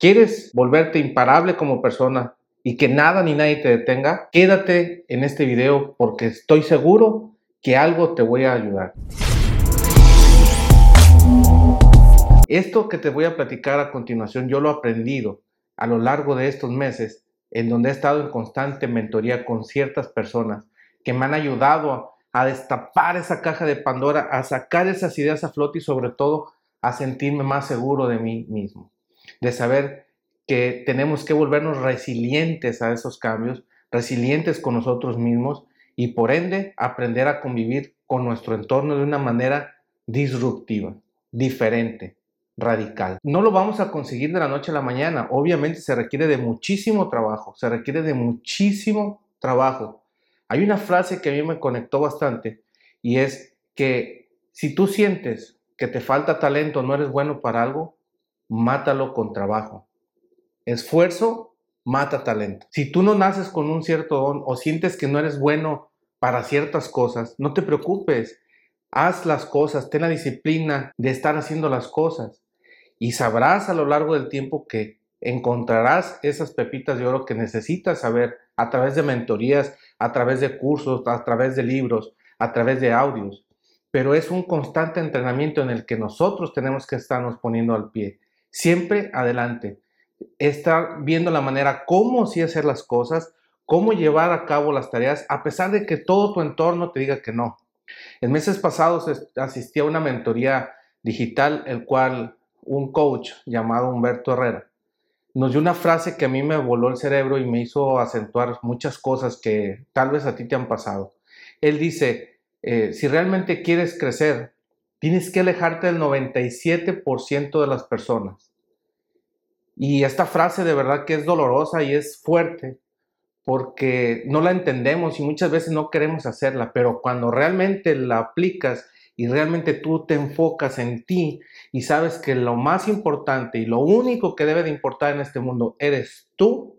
¿Quieres volverte imparable como persona y que nada ni nadie te detenga? Quédate en este video porque estoy seguro que algo te voy a ayudar. Esto que te voy a platicar a continuación yo lo he aprendido a lo largo de estos meses en donde he estado en constante mentoría con ciertas personas que me han ayudado a, destapar esa caja de Pandora, a sacar esas ideas a flote y sobre todo a sentirme más seguro de mí mismo, de saber que tenemos que volvernos resilientes a esos cambios, resilientes con nosotros mismos y por ende aprender a convivir con nuestro entorno de una manera disruptiva, diferente, radical. No lo vamos a conseguir de la noche a la mañana. Obviamente se requiere de muchísimo trabajo, se requiere de muchísimo trabajo. Hay una frase que a mí me conectó bastante y es que si tú sientes que te falta talento, no eres bueno para algo, mátalo con trabajo. Esfuerzo mata talento. Si tú no naces con un cierto don o sientes que no eres bueno para ciertas cosas, no te preocupes. Haz las cosas, ten la disciplina de estar haciendo las cosas y sabrás a lo largo del tiempo que encontrarás esas pepitas de oro que necesitas saber a través de mentorías, a través de cursos, a través de libros, a través de audios. Pero es un constante entrenamiento en el que nosotros tenemos que estarnos poniendo al pie. Siempre adelante. Estar viendo la manera cómo sí hacer las cosas, cómo llevar a cabo las tareas, a pesar de que todo tu entorno te diga que no. En meses pasados asistí a una mentoría digital, el cual un coach llamado Humberto Herrera nos dio una frase que a mí me voló el cerebro y me hizo acentuar muchas cosas que tal vez a ti te han pasado. Él dice, eh, si realmente quieres crecer, tienes que alejarte del 97% de las personas. Y esta frase de verdad que es dolorosa y es fuerte porque no la entendemos y muchas veces no queremos hacerla, pero cuando realmente la aplicas y realmente tú te enfocas en ti y sabes que lo más importante y lo único que debe de importar en este mundo eres tú,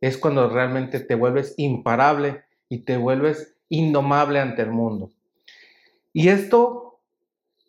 es cuando realmente te vuelves imparable y te vuelves indomable ante el mundo. Y esto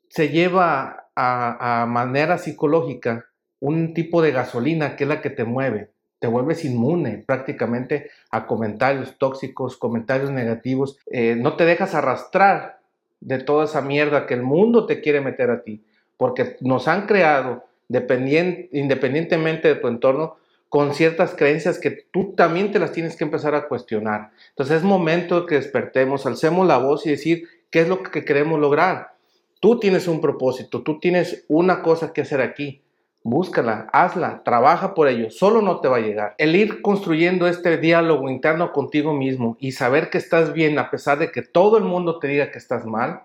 se lleva a, manera psicológica un tipo de gasolina que es la que te mueve. Te vuelves inmune prácticamente a comentarios tóxicos, comentarios negativos. Eh, no te dejas arrastrar de toda esa mierda que el mundo te quiere meter a ti, porque nos han creado, independientemente de tu entorno, con ciertas creencias que tú también te las tienes que empezar a cuestionar. Entonces es momento que despertemos, alcemos la voz y decir qué es lo que queremos lograr. Tú tienes un propósito, tú tienes una cosa que hacer aquí búscala, hazla, trabaja por ello, solo no te va a llegar. El ir construyendo este diálogo interno contigo mismo y saber que estás bien a pesar de que todo el mundo te diga que estás mal,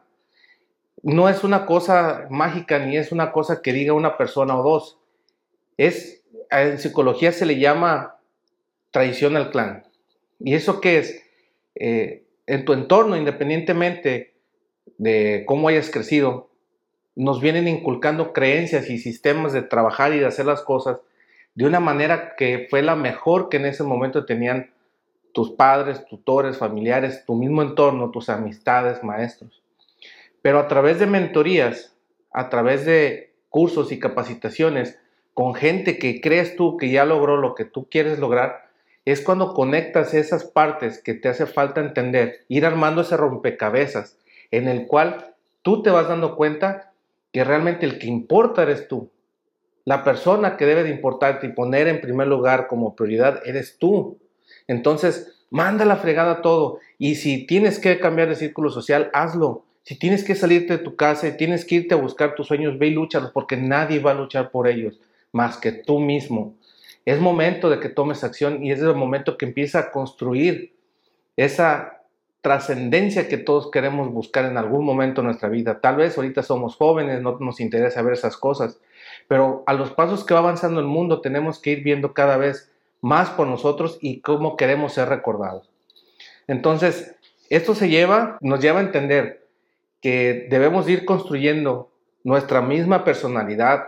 no es una cosa mágica ni es una cosa que diga una persona o dos. Es, en psicología se le llama traición al clan. ¿Y eso qué es? Eh, en tu entorno, independientemente de cómo hayas crecido, nos vienen inculcando creencias y sistemas de trabajar y de hacer las cosas de una manera que fue la mejor que en ese momento tenían tus padres, tutores, familiares, tu mismo entorno, tus amistades, maestros. Pero a través de mentorías, a través de cursos y capacitaciones con gente que crees tú que ya logró lo que tú quieres lograr, es cuando conectas esas partes que te hace falta entender, ir armando ese rompecabezas en el cual tú te vas dando cuenta que realmente el que importa eres tú. La persona que debe de importarte y poner en primer lugar como prioridad eres tú. Entonces, manda la fregada todo. Y si tienes que cambiar de círculo social, hazlo. Si tienes que salirte de tu casa y tienes que irte a buscar tus sueños, ve y lúchalos, porque nadie va a luchar por ellos más que tú mismo. Es momento de que tomes acción y es el momento que empieza a construir esa trascendencia que todos queremos buscar en algún momento en nuestra vida. Tal vez ahorita somos jóvenes, no nos interesa ver esas cosas, pero a los pasos que va avanzando el mundo tenemos que ir viendo cada vez más por nosotros y cómo queremos ser recordados. Entonces, esto se lleva, nos lleva a entender que debemos ir construyendo nuestra misma personalidad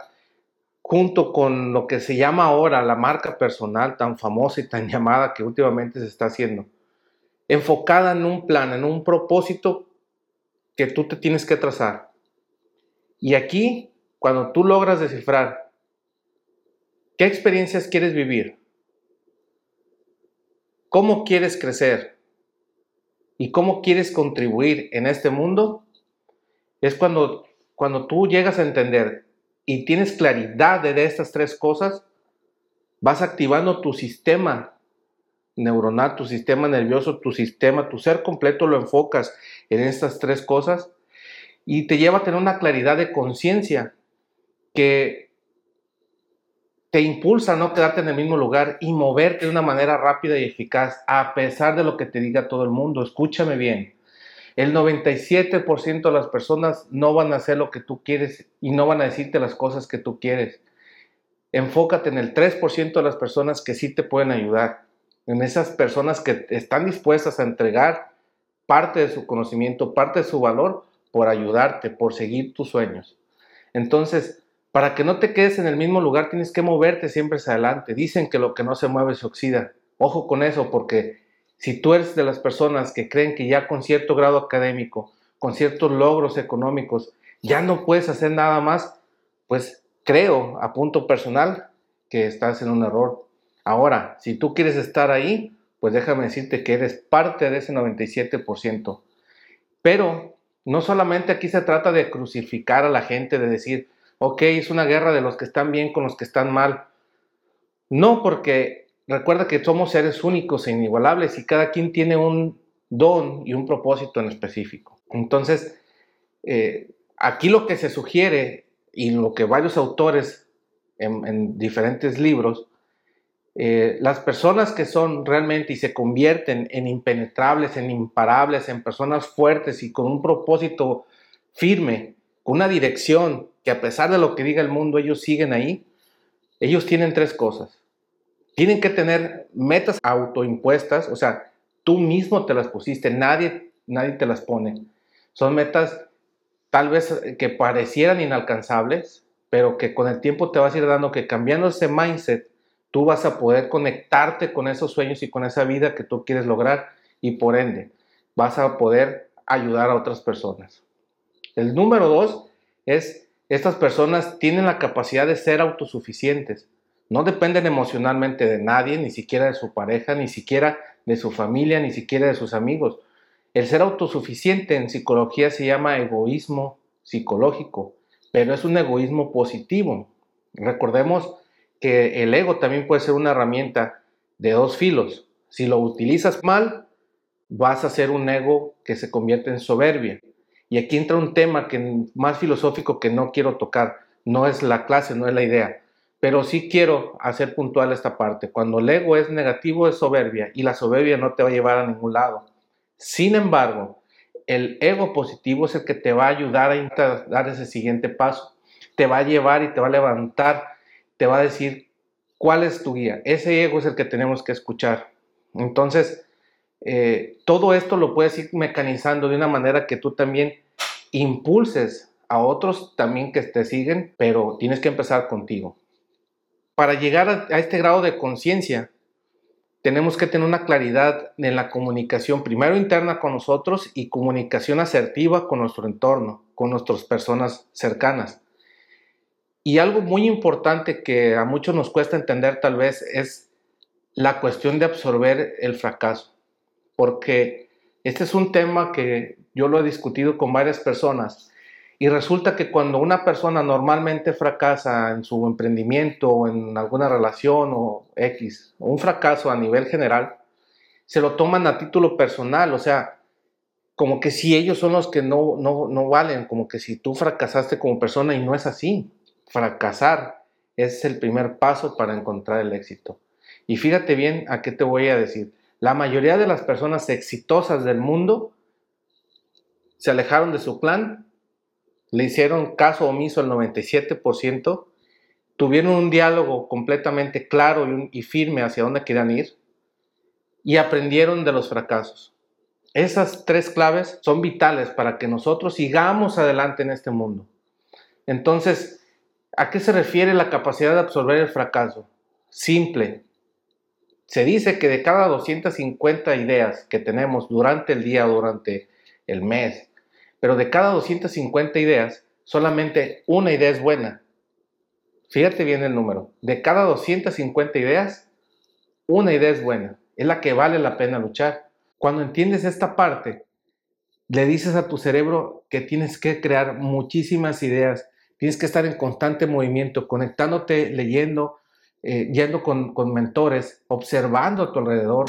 junto con lo que se llama ahora la marca personal tan famosa y tan llamada que últimamente se está haciendo enfocada en un plan, en un propósito que tú te tienes que trazar. Y aquí, cuando tú logras descifrar ¿Qué experiencias quieres vivir? ¿Cómo quieres crecer? ¿Y cómo quieres contribuir en este mundo? Es cuando, cuando tú llegas a entender y tienes claridad de estas tres cosas, vas activando tu sistema neuronal, tu sistema nervioso, tu sistema, tu ser completo lo enfocas en estas tres cosas y te lleva a tener una claridad de conciencia que te impulsa a no quedarte en el mismo lugar y moverte de una manera rápida y eficaz a pesar de lo que te diga todo el mundo. Escúchame bien. El 97% de las personas no van a hacer lo que tú quieres y no van a decirte las cosas que tú quieres. Enfócate en el 3% de las personas que sí te pueden ayudar en esas personas que están dispuestas a entregar parte de su conocimiento, parte de su valor por ayudarte, por seguir tus sueños. Entonces, para que no te quedes en el mismo lugar, tienes que moverte siempre hacia adelante. Dicen que lo que no se mueve se oxida. Ojo con eso, porque si tú eres de las personas que creen que ya con cierto grado académico, con ciertos logros económicos, ya no puedes hacer nada más, pues creo, a punto personal, que estás en un error. Ahora, si tú quieres estar ahí, pues déjame decirte que eres parte de ese 97%. Pero no solamente aquí se trata de crucificar a la gente, de decir, ok, es una guerra de los que están bien con los que están mal. No, porque recuerda que somos seres únicos e inigualables y cada quien tiene un don y un propósito en específico. Entonces, eh, aquí lo que se sugiere y lo que varios autores en diferentes libros eh, las personas que son realmente y se convierten en impenetrables, en imparables, en personas fuertes y con un propósito firme, con una dirección que a pesar de lo que diga el mundo, ellos siguen ahí, ellos tienen tres cosas. Tienen que tener metas autoimpuestas, o sea, tú mismo te las pusiste, nadie, nadie te las pone. Son metas tal vez que parecieran inalcanzables, pero que con el tiempo te vas a ir dando que cambiando ese mindset, tú vas a poder conectarte con esos sueños y con esa vida que tú quieres lograr y por ende vas a poder ayudar a otras personas. El número dos es, estas personas tienen la capacidad de ser autosuficientes. No dependen emocionalmente de nadie, ni siquiera de su pareja, ni siquiera de su familia, ni siquiera de sus amigos. El ser autosuficiente en psicología se llama egoísmo psicológico, pero es un egoísmo positivo. Recordemos que el ego también puede ser una herramienta de dos filos. Si lo utilizas mal, vas a ser un ego que se convierte en soberbia. Y aquí entra un tema que más filosófico que no quiero tocar. No es la clase, no es la idea. Pero sí quiero hacer puntual esta parte. Cuando el ego es negativo es soberbia y la soberbia no te va a llevar a ningún lado. Sin embargo, el ego positivo es el que te va a ayudar a dar ese siguiente paso. Te va a llevar y te va a levantar te va a decir cuál es tu guía. Ese ego es el que tenemos que escuchar. Entonces, eh, todo esto lo puedes ir mecanizando de una manera que tú también impulses a otros también que te siguen, pero tienes que empezar contigo. Para llegar a, a este grado de conciencia, tenemos que tener una claridad en la comunicación, primero interna con nosotros y comunicación asertiva con nuestro entorno, con nuestras personas cercanas. Y algo muy importante que a muchos nos cuesta entender tal vez es la cuestión de absorber el fracaso. Porque este es un tema que yo lo he discutido con varias personas y resulta que cuando una persona normalmente fracasa en su emprendimiento o en alguna relación o X, un fracaso a nivel general, se lo toman a título personal, o sea, como que si ellos son los que no, no, no valen, como que si tú fracasaste como persona y no es así fracasar es el primer paso para encontrar el éxito. Y fíjate bien a qué te voy a decir. La mayoría de las personas exitosas del mundo se alejaron de su plan, le hicieron caso omiso al 97%, tuvieron un diálogo completamente claro y, firme hacia dónde querían ir y aprendieron de los fracasos. Esas tres claves son vitales para que nosotros sigamos adelante en este mundo. Entonces, ¿A qué se refiere la capacidad de absorber el fracaso? Simple. Se dice que de cada 250 ideas que tenemos durante el día durante el mes, pero de cada 250 ideas, solamente una idea es buena. fíjate bien el número, de cada 250 ideas, una idea es buena, es la que vale la pena luchar. Cuando entiendes esta parte, le dices a tu cerebro que tienes que crear muchísimas ideas, tienes que estar en constante movimiento, conectándote, leyendo, eh, yendo con, con mentores, observando a tu alrededor,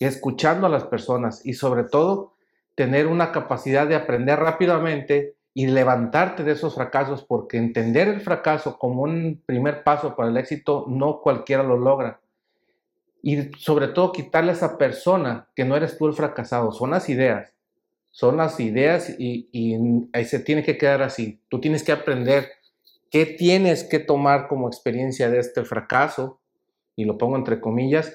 escuchando a las personas y sobre todo tener una capacidad de aprender rápidamente y levantarte de esos fracasos, porque entender el fracaso como un primer paso para el éxito no cualquiera lo logra. Y sobre todo quitarle a esa persona que no eres tú el fracasado, son las ideas, son las ideas y, y se tiene que quedar así. Tú tienes que aprender qué tienes que tomar como experiencia de este fracaso, y lo pongo entre comillas,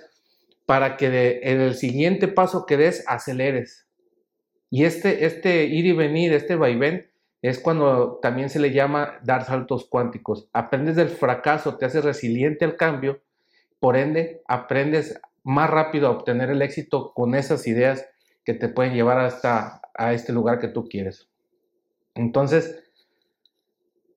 para que en el siguiente paso que des aceleres. Y este, este ir y venir, este vaivén, es cuando también se le llama dar saltos cuánticos. Aprendes del fracaso, te haces resiliente al cambio, por ende aprendes más rápido a obtener el éxito con esas ideas que te pueden llevar hasta a este lugar que tú quieres. Entonces,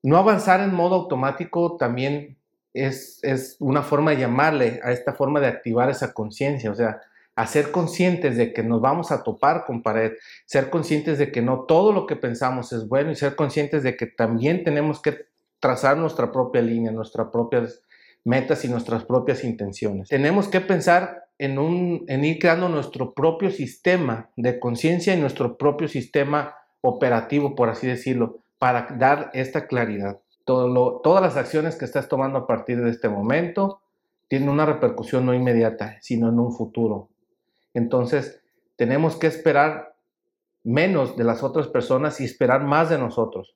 no avanzar en modo automático también es, es una forma de llamarle a esta forma de activar esa conciencia, o sea, a ser conscientes de que nos vamos a topar con pared, ser conscientes de que no todo lo que pensamos es bueno y ser conscientes de que también tenemos que trazar nuestra propia línea, nuestras propias metas y nuestras propias intenciones. Tenemos que pensar en, un, en ir creando nuestro propio sistema de conciencia y nuestro propio sistema operativo, por así decirlo, para dar esta claridad. Todo todas las acciones que estás tomando a partir de este momento tienen una repercusión no inmediata, sino en un futuro. Entonces, tenemos que esperar menos de las otras personas y esperar más de nosotros,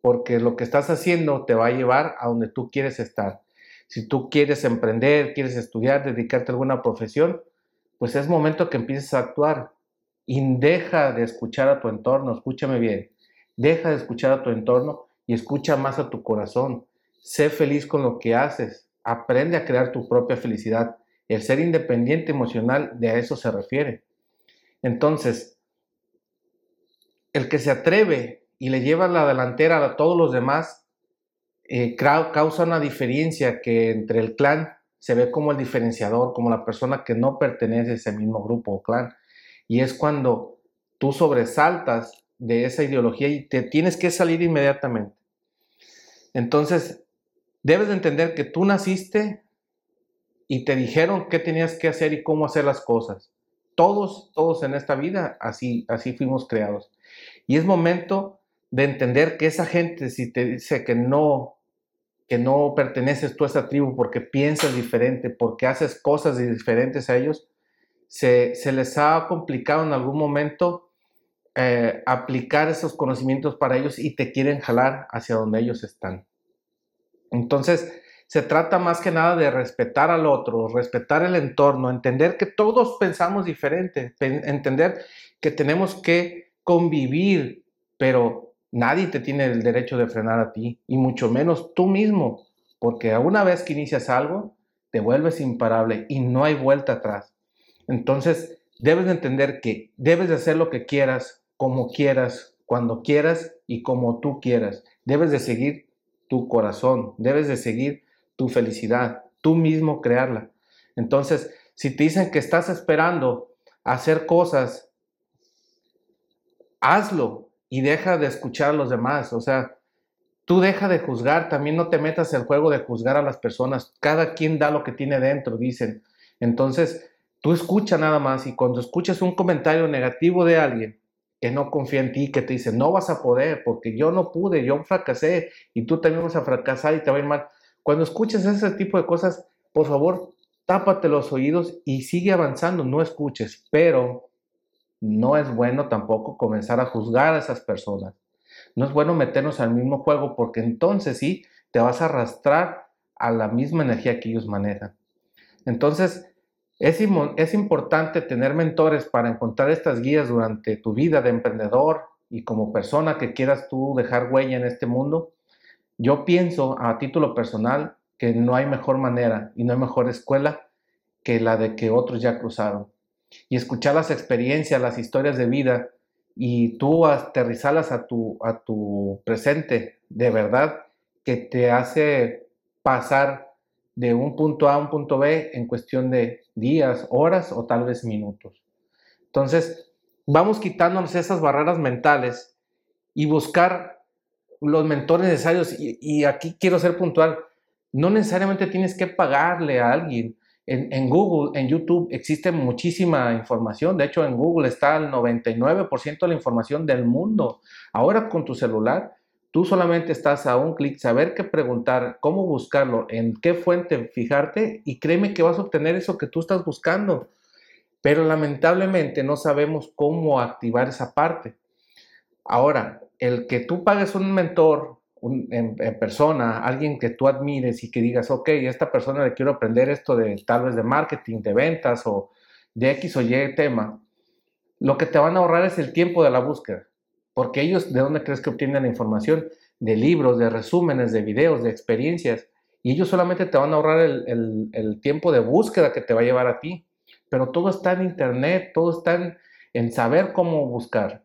porque lo que estás haciendo te va a llevar a donde tú quieres estar. Si tú quieres emprender, quieres estudiar, dedicarte a alguna profesión, pues es momento que empieces a actuar y deja de escuchar a tu entorno, escúchame bien, deja de escuchar a tu entorno y escucha más a tu corazón. Sé feliz con lo que haces, aprende a crear tu propia felicidad el ser independiente emocional de a eso se refiere. Entonces, el que se atreve y le lleva la delantera a todos los demás, eh, causa una diferencia que entre el clan se ve como el diferenciador, como la persona que no pertenece a ese mismo grupo o clan. Y es cuando tú sobresaltas de esa ideología y te tienes que salir inmediatamente. Entonces, debes de entender que tú naciste y te dijeron qué tenías que hacer y cómo hacer las cosas. Todos, todos en esta vida, así, así fuimos creados. Y es momento de entender que esa gente, si te dice que no, que no perteneces tú a esa tribu porque piensas diferente, porque haces cosas diferentes a ellos, se, les ha complicado en algún momento eh, aplicar esos conocimientos para ellos y te quieren jalar hacia donde ellos están. Entonces, se trata más que nada de respetar al otro, respetar el entorno, entender que todos pensamos diferente, entender que tenemos que convivir, pero nadie te tiene el derecho de frenar a ti, y mucho menos tú mismo, porque una vez que inicias algo, te vuelves imparable y no hay vuelta atrás. Entonces, debes de entender que debes de hacer lo que quieras, como quieras, cuando quieras y como tú quieras. Debes de seguir tu corazón, debes de seguir tu felicidad, tú mismo crearla. Entonces, si te dicen que estás esperando hacer cosas, hazlo y deja de escuchar a los demás. O sea, tú deja de juzgar, también no te metas el juego de juzgar a las personas. Cada quien da lo que tiene dentro, dicen. Entonces, tú escucha nada más y cuando escuchas un comentario negativo de alguien que no confía en ti, que te dice, no vas a poder porque yo no pude, yo fracasé y tú también vas a fracasar y te va a ir mal. Cuando escuches ese tipo de cosas, por favor, tápate los oídos y sigue avanzando, no escuches, pero no es bueno tampoco comenzar a juzgar a esas personas. No es bueno meternos al mismo juego porque entonces sí te vas a arrastrar a la misma energía que ellos manejan. Entonces, es, es importante tener mentores para encontrar estas guías durante tu vida de emprendedor y como persona que quieras tú dejar huella en este mundo. Yo pienso a título personal que no hay mejor manera y no hay mejor escuela que la de que otros ya cruzaron. Y escuchar las experiencias, las historias de vida y tú aterrizarlas a tu, a tu presente, de verdad, que te hace pasar de un punto A a un punto B en cuestión de días, horas o tal vez minutos. Entonces, vamos quitándonos esas barreras mentales y buscar los mentores necesarios. Y, aquí quiero ser puntual, no necesariamente tienes que pagarle a alguien. En, Google, en YouTube existe muchísima información. De hecho, en Google está el 99% de la información del mundo. Ahora con tu celular, tú solamente estás a un clic, saber qué preguntar, cómo buscarlo, en qué fuente fijarte y créeme que vas a obtener eso que tú estás buscando. Pero lamentablemente no sabemos cómo activar esa parte. Ahora, el que tú pagues un mentor en, persona, alguien que tú admires y que digas, ok, esta persona le quiero aprender esto de tal vez de marketing, de ventas o de X o Y tema, lo que te van a ahorrar es el tiempo de la búsqueda. Porque ellos, ¿de dónde crees que obtienen la información? De libros, de resúmenes, de videos, de experiencias. Y ellos solamente te van a ahorrar el, el tiempo de búsqueda que te va a llevar a ti. Pero todo está en Internet, todo está en, en saber cómo buscar.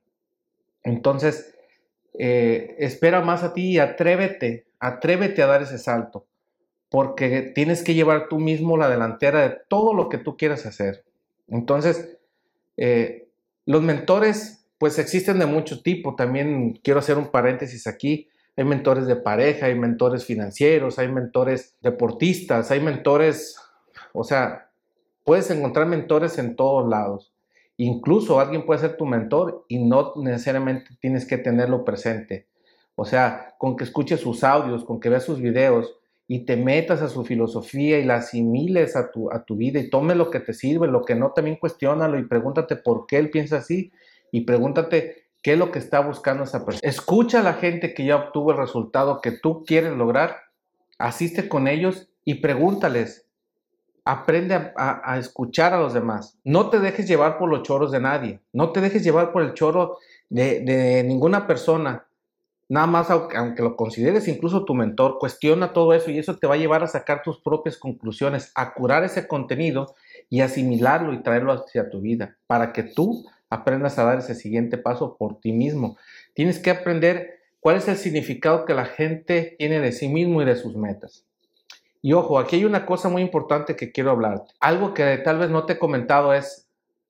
Entonces, eh, espera más a ti y atrévete, atrévete a dar ese salto, porque tienes que llevar tú mismo la delantera de todo lo que tú quieras hacer. Entonces, eh, los mentores, pues existen de mucho tipo. También quiero hacer un paréntesis aquí. Hay mentores de pareja, hay mentores financieros, hay mentores deportistas, hay mentores, o sea, puedes encontrar mentores en todos lados. Incluso alguien puede ser tu mentor y no necesariamente tienes que tenerlo presente. O sea, con que escuches sus audios, con que veas sus videos y te metas a su filosofía y la asimiles a tu, a tu vida y tome lo que te sirve, lo que no, también cuestiónalo y pregúntate por qué él piensa así y pregúntate qué es lo que está buscando esa persona. Escucha a la gente que ya obtuvo el resultado que tú quieres lograr, asiste con ellos y pregúntales aprende a, escuchar a los demás. No te dejes llevar por los choros de nadie. No te dejes llevar por el choro de, ninguna persona. Nada más, aunque, lo consideres incluso tu mentor, cuestiona todo eso y eso te va a llevar a sacar tus propias conclusiones, a curar ese contenido y asimilarlo y traerlo hacia tu vida para que tú aprendas a dar ese siguiente paso por ti mismo. Tienes que aprender cuál es el significado que la gente tiene de sí mismo y de sus metas. Y ojo, aquí hay una cosa muy importante que quiero hablar. Algo que tal vez no te he comentado es,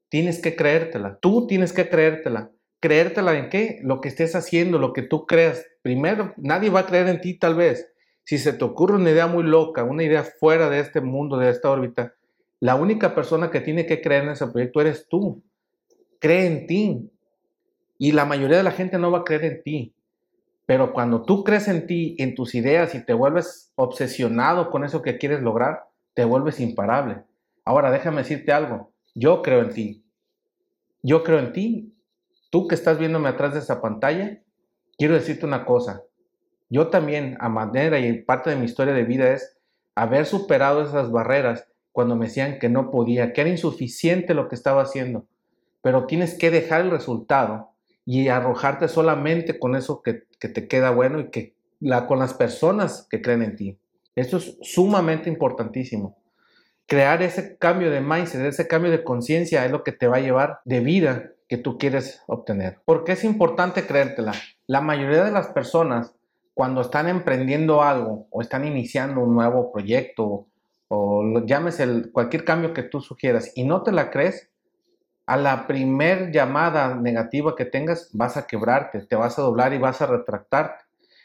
tienes que creértela. Tú tienes que creértela. ¿Creértela en qué? Lo que estés haciendo, lo que tú creas. Primero, nadie va a creer en ti tal vez. Si se te ocurre una idea muy loca, una idea fuera de este mundo, de esta órbita, la única persona que tiene que creer en ese proyecto eres tú. Cree en ti. Y la mayoría de la gente no va a creer en ti. Pero cuando tú crees en ti, en tus ideas y te vuelves obsesionado con eso que quieres lograr, te vuelves imparable. Ahora déjame decirte algo, yo creo en ti. Yo creo en ti. Tú que estás viéndome atrás de esa pantalla, quiero decirte una cosa. Yo también, a manera y parte de mi historia de vida es haber superado esas barreras cuando me decían que no podía, que era insuficiente lo que estaba haciendo. Pero tienes que dejar el resultado y arrojarte solamente con eso que, te queda bueno y que la, con las personas que creen en ti. Esto es sumamente importantísimo. Crear ese cambio de mindset, ese cambio de conciencia es lo que te va a llevar de vida que tú quieres obtener. porque es importante creértela? La mayoría de las personas cuando están emprendiendo algo o están iniciando un nuevo proyecto o llames el, cualquier cambio que tú sugieras y no te la crees, a la primer llamada negativa que tengas, vas a quebrarte, te vas a doblar y vas a retractarte.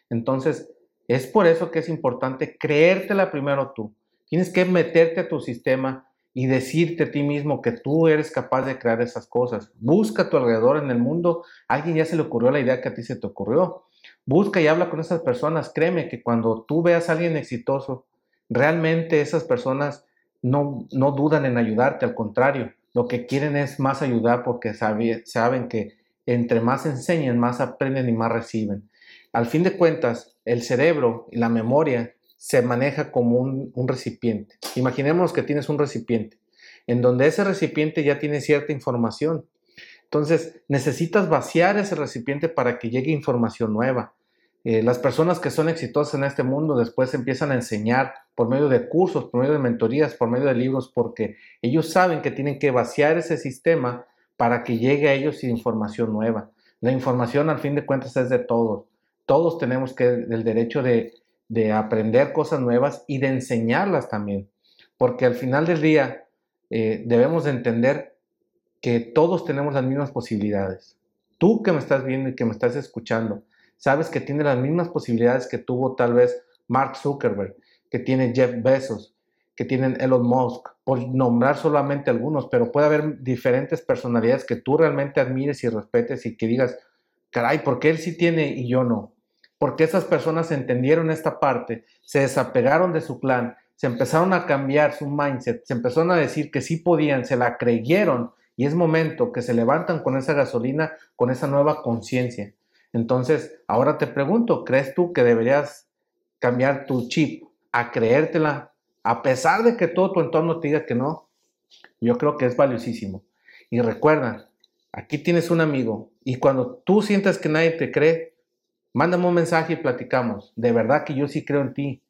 Entonces, es por eso que es importante creértela primero tú. Tienes que meterte a tu sistema y decirte a ti mismo que tú eres capaz de crear esas cosas. Busca a tu alrededor en el mundo. alguien ya se le ocurrió la idea que a ti se te ocurrió. Busca y habla con esas personas. Créeme que cuando tú veas a alguien exitoso, realmente esas personas no, no dudan en ayudarte, al contrario lo que quieren es más ayudar porque saben que entre más enseñan, más aprenden y más reciben. Al fin de cuentas, el cerebro y la memoria se maneja como un, recipiente. Imaginemos que tienes un recipiente, en donde ese recipiente ya tiene cierta información. Entonces, necesitas vaciar ese recipiente para que llegue información nueva. Eh, las personas que son exitosas en este mundo después empiezan a enseñar por medio de cursos, por medio de mentorías, por medio de libros, porque ellos saben que tienen que vaciar ese sistema para que llegue a ellos información nueva. La información al fin de cuentas es de todos. Todos tenemos que el derecho de, de aprender cosas nuevas y de enseñarlas también. Porque al final del día eh, debemos de entender que todos tenemos las mismas posibilidades. Tú que me estás viendo y que me estás escuchando, sabes que tiene las mismas posibilidades que tuvo tal vez Mark Zuckerberg, que tiene Jeff Bezos, que tienen Elon Musk, por nombrar solamente algunos, pero puede haber diferentes personalidades que tú realmente admires y respetes y que digas, caray, ¿por qué él sí tiene y yo no? Porque esas personas entendieron esta parte, se desapegaron de su plan, se empezaron a cambiar su mindset, se empezaron a decir que sí podían, se la creyeron y es momento que se levantan con esa gasolina, con esa nueva conciencia. Entonces, ahora te pregunto, ¿crees tú que deberías cambiar tu chip a creértela a pesar de que todo tu entorno te diga que no, yo creo que es valiosísimo. Y recuerda, aquí tienes un amigo y cuando tú sientas que nadie te cree, mándame un mensaje y platicamos. De verdad que yo sí creo en ti.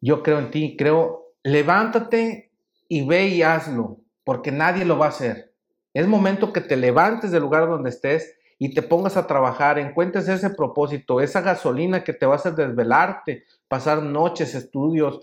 Yo creo en ti, creo, levántate y ve y hazlo, porque nadie lo va a hacer. Es momento que te levantes del lugar donde estés y te pongas a trabajar, encuentres ese propósito, esa gasolina que te va a desvelarte, pasar noches, estudios,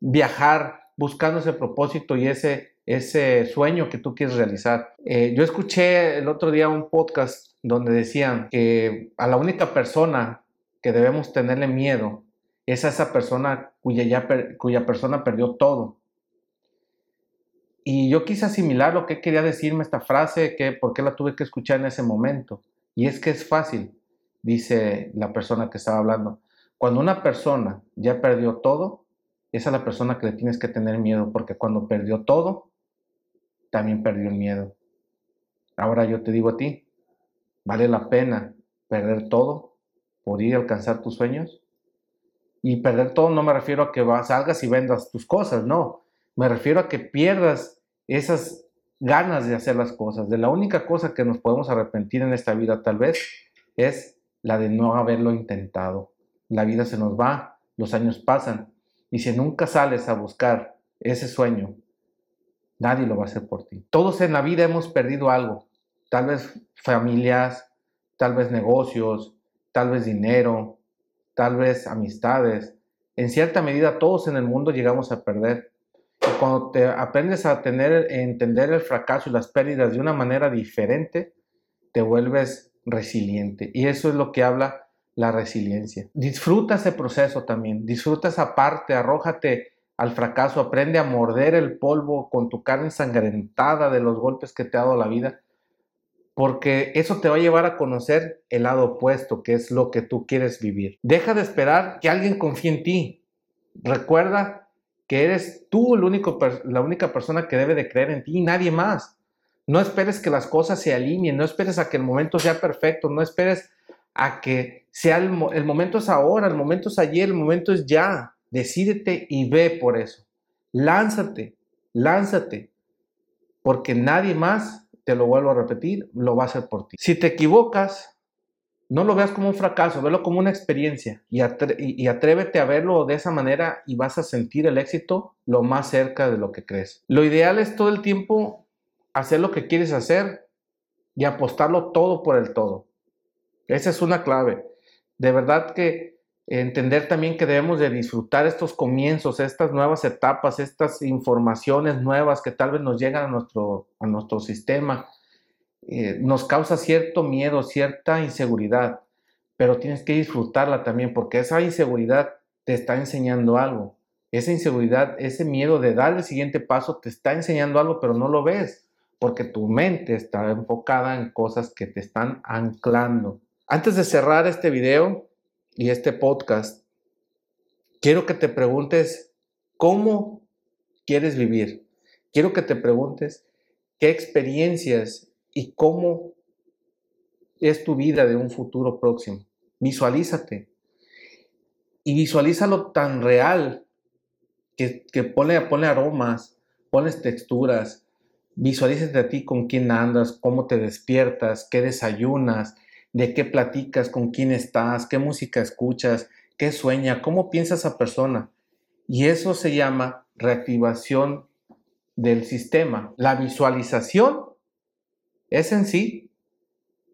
viajar buscando ese propósito y ese, ese sueño que tú quieres realizar. Eh, yo escuché el otro día un podcast donde decían que a la única persona que debemos tenerle miedo es a esa persona cuya, ya cuya persona perdió todo. Y yo quise asimilar lo que quería decirme esta frase, que por qué la tuve que escuchar en ese momento. Y es que es fácil, dice la persona que estaba hablando. Cuando una persona ya perdió todo, esa es la persona que le tienes que tener miedo, porque cuando perdió todo, también perdió el miedo. Ahora yo te digo a ti, ¿vale la pena perder todo por ir a alcanzar tus sueños? Y perder todo no me refiero a que salgas y vendas tus cosas, no. Me refiero a que pierdas esas ganas de hacer las cosas. De la única cosa que nos podemos arrepentir en esta vida tal vez es la de no haberlo intentado. La vida se nos va, los años pasan y si nunca sales a buscar ese sueño, nadie lo va a hacer por ti. Todos en la vida hemos perdido algo, tal vez familias, tal vez negocios, tal vez dinero, tal vez amistades. En cierta medida todos en el mundo llegamos a perder. Cuando te aprendes a entender el fracaso y las pérdidas de una manera diferente, te vuelves resiliente. Y eso es lo que habla la resiliencia. Disfruta ese proceso también, disfruta esa parte, arrójate al fracaso, aprende a morder el polvo con tu carne ensangrentada de los golpes que te ha dado la vida, porque eso te va a llevar a conocer el lado opuesto, que es lo que tú quieres vivir. Deja de esperar que alguien confíe en ti. Recuerda que eres tú el la única persona que debe de creer en ti y nadie más. No esperes que las cosas se alineen, no esperes a que el momento sea perfecto, no esperes a que sea el, momento es ahora, el momento es ayer, el momento es ya. Decídete y ve por eso. Lánzate, lánzate, porque nadie más, te lo vuelvo a repetir, lo va a hacer por ti. Si te equivocas, no lo veas como un fracaso, velo como una experiencia y, y, atrévete a verlo de esa manera y vas a sentir el éxito lo más cerca de lo que crees. Lo ideal es todo el tiempo hacer lo que quieres hacer y apostarlo todo por el todo. Esa es una clave. De verdad que entender también que debemos de disfrutar estos comienzos, estas nuevas etapas, estas informaciones nuevas que tal vez nos llegan a nuestro, a nuestro sistema, eh, nos causa cierto miedo, cierta inseguridad, pero tienes que disfrutarla también porque esa inseguridad te está enseñando algo. Esa inseguridad, ese miedo de dar el siguiente paso te está enseñando algo, pero no lo ves porque tu mente está enfocada en cosas que te están anclando. Antes de cerrar este video y este podcast, quiero que te preguntes cómo quieres vivir. Quiero que te preguntes qué experiencias y cómo es tu vida de un futuro próximo. Visualízate y visualízalo tan real que, que pone, pone aromas, pones texturas, visualízate a ti con quién andas, cómo te despiertas, qué desayunas, de qué platicas, con quién estás, qué música escuchas, qué sueña, cómo piensa esa persona. Y eso se llama reactivación del sistema. La visualización es en sí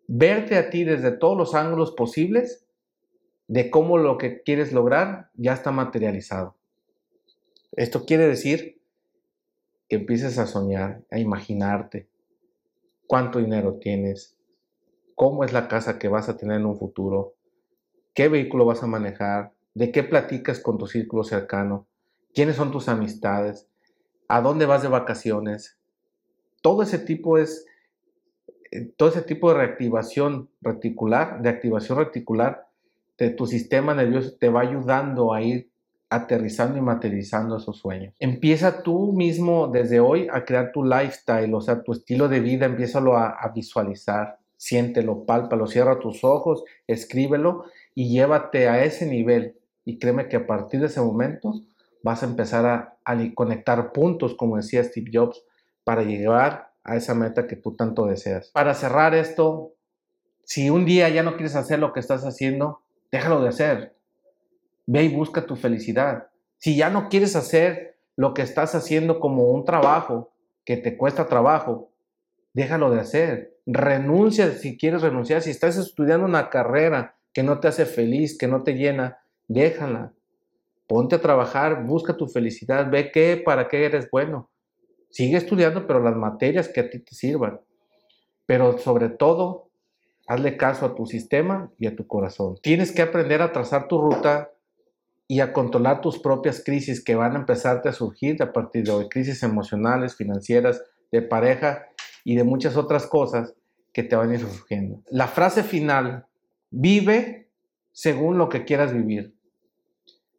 verte a ti desde todos los ángulos posibles de cómo lo que quieres lograr ya está materializado. Esto quiere decir que empieces a soñar, a imaginarte cuánto dinero tienes, cómo es la casa que vas a tener en un futuro, qué vehículo vas a manejar, de qué platicas con tu círculo cercano, quiénes son tus amistades, a dónde vas de vacaciones. Todo ese tipo es todo ese tipo de reactivación reticular, de activación reticular de tu sistema nervioso te va ayudando a ir aterrizando y materializando esos sueños. Empieza tú mismo desde hoy a crear tu lifestyle, o sea, tu estilo de vida, empiézalo a, a visualizar, siéntelo, pálpalo, cierra tus ojos, escríbelo y llévate a ese nivel. Y créeme que a partir de ese momento vas a empezar a, conectar puntos, como decía Steve Jobs, para llegar a esa meta que tú tanto deseas. Para cerrar esto, si un día ya no quieres hacer lo que estás haciendo, déjalo de hacer. Ve y busca tu felicidad. Si ya no quieres hacer lo que estás haciendo como un trabajo que te cuesta trabajo, déjalo de hacer. Renuncia si quieres renunciar. Si estás estudiando una carrera que no te hace feliz, que no te llena, déjala. Ponte a trabajar, busca tu felicidad, ve qué, para qué eres bueno. Sigue estudiando, pero las materias que a ti te sirvan. Pero sobre todo, hazle caso a tu sistema y a tu corazón. Tienes que aprender a trazar tu ruta y a controlar tus propias crisis que van a empezarte a surgir a partir de. Crisis emocionales, financieras, de pareja y de muchas otras cosas que te van a ir surgiendo. La frase final, vive según lo que quieras vivir.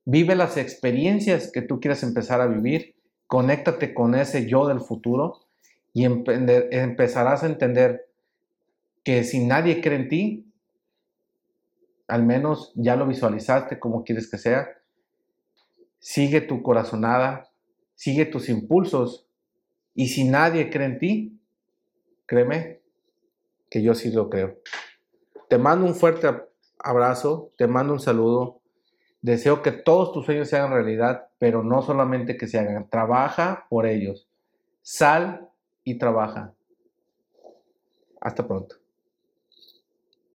Vive las experiencias que tú quieras empezar a vivir, conéctate con ese yo del futuro y empezarás a entender que si nadie cree en ti, al menos ya lo visualizaste como quieres que sea, sigue tu corazonada, sigue tus impulsos y si nadie cree en ti, créeme que yo sí lo creo. Te mando un fuerte abrazo, te mando un saludo Deseo que todos tus sueños se hagan realidad, pero no solamente que se hagan. Trabaja por ellos. Sal y trabaja. Hasta pronto.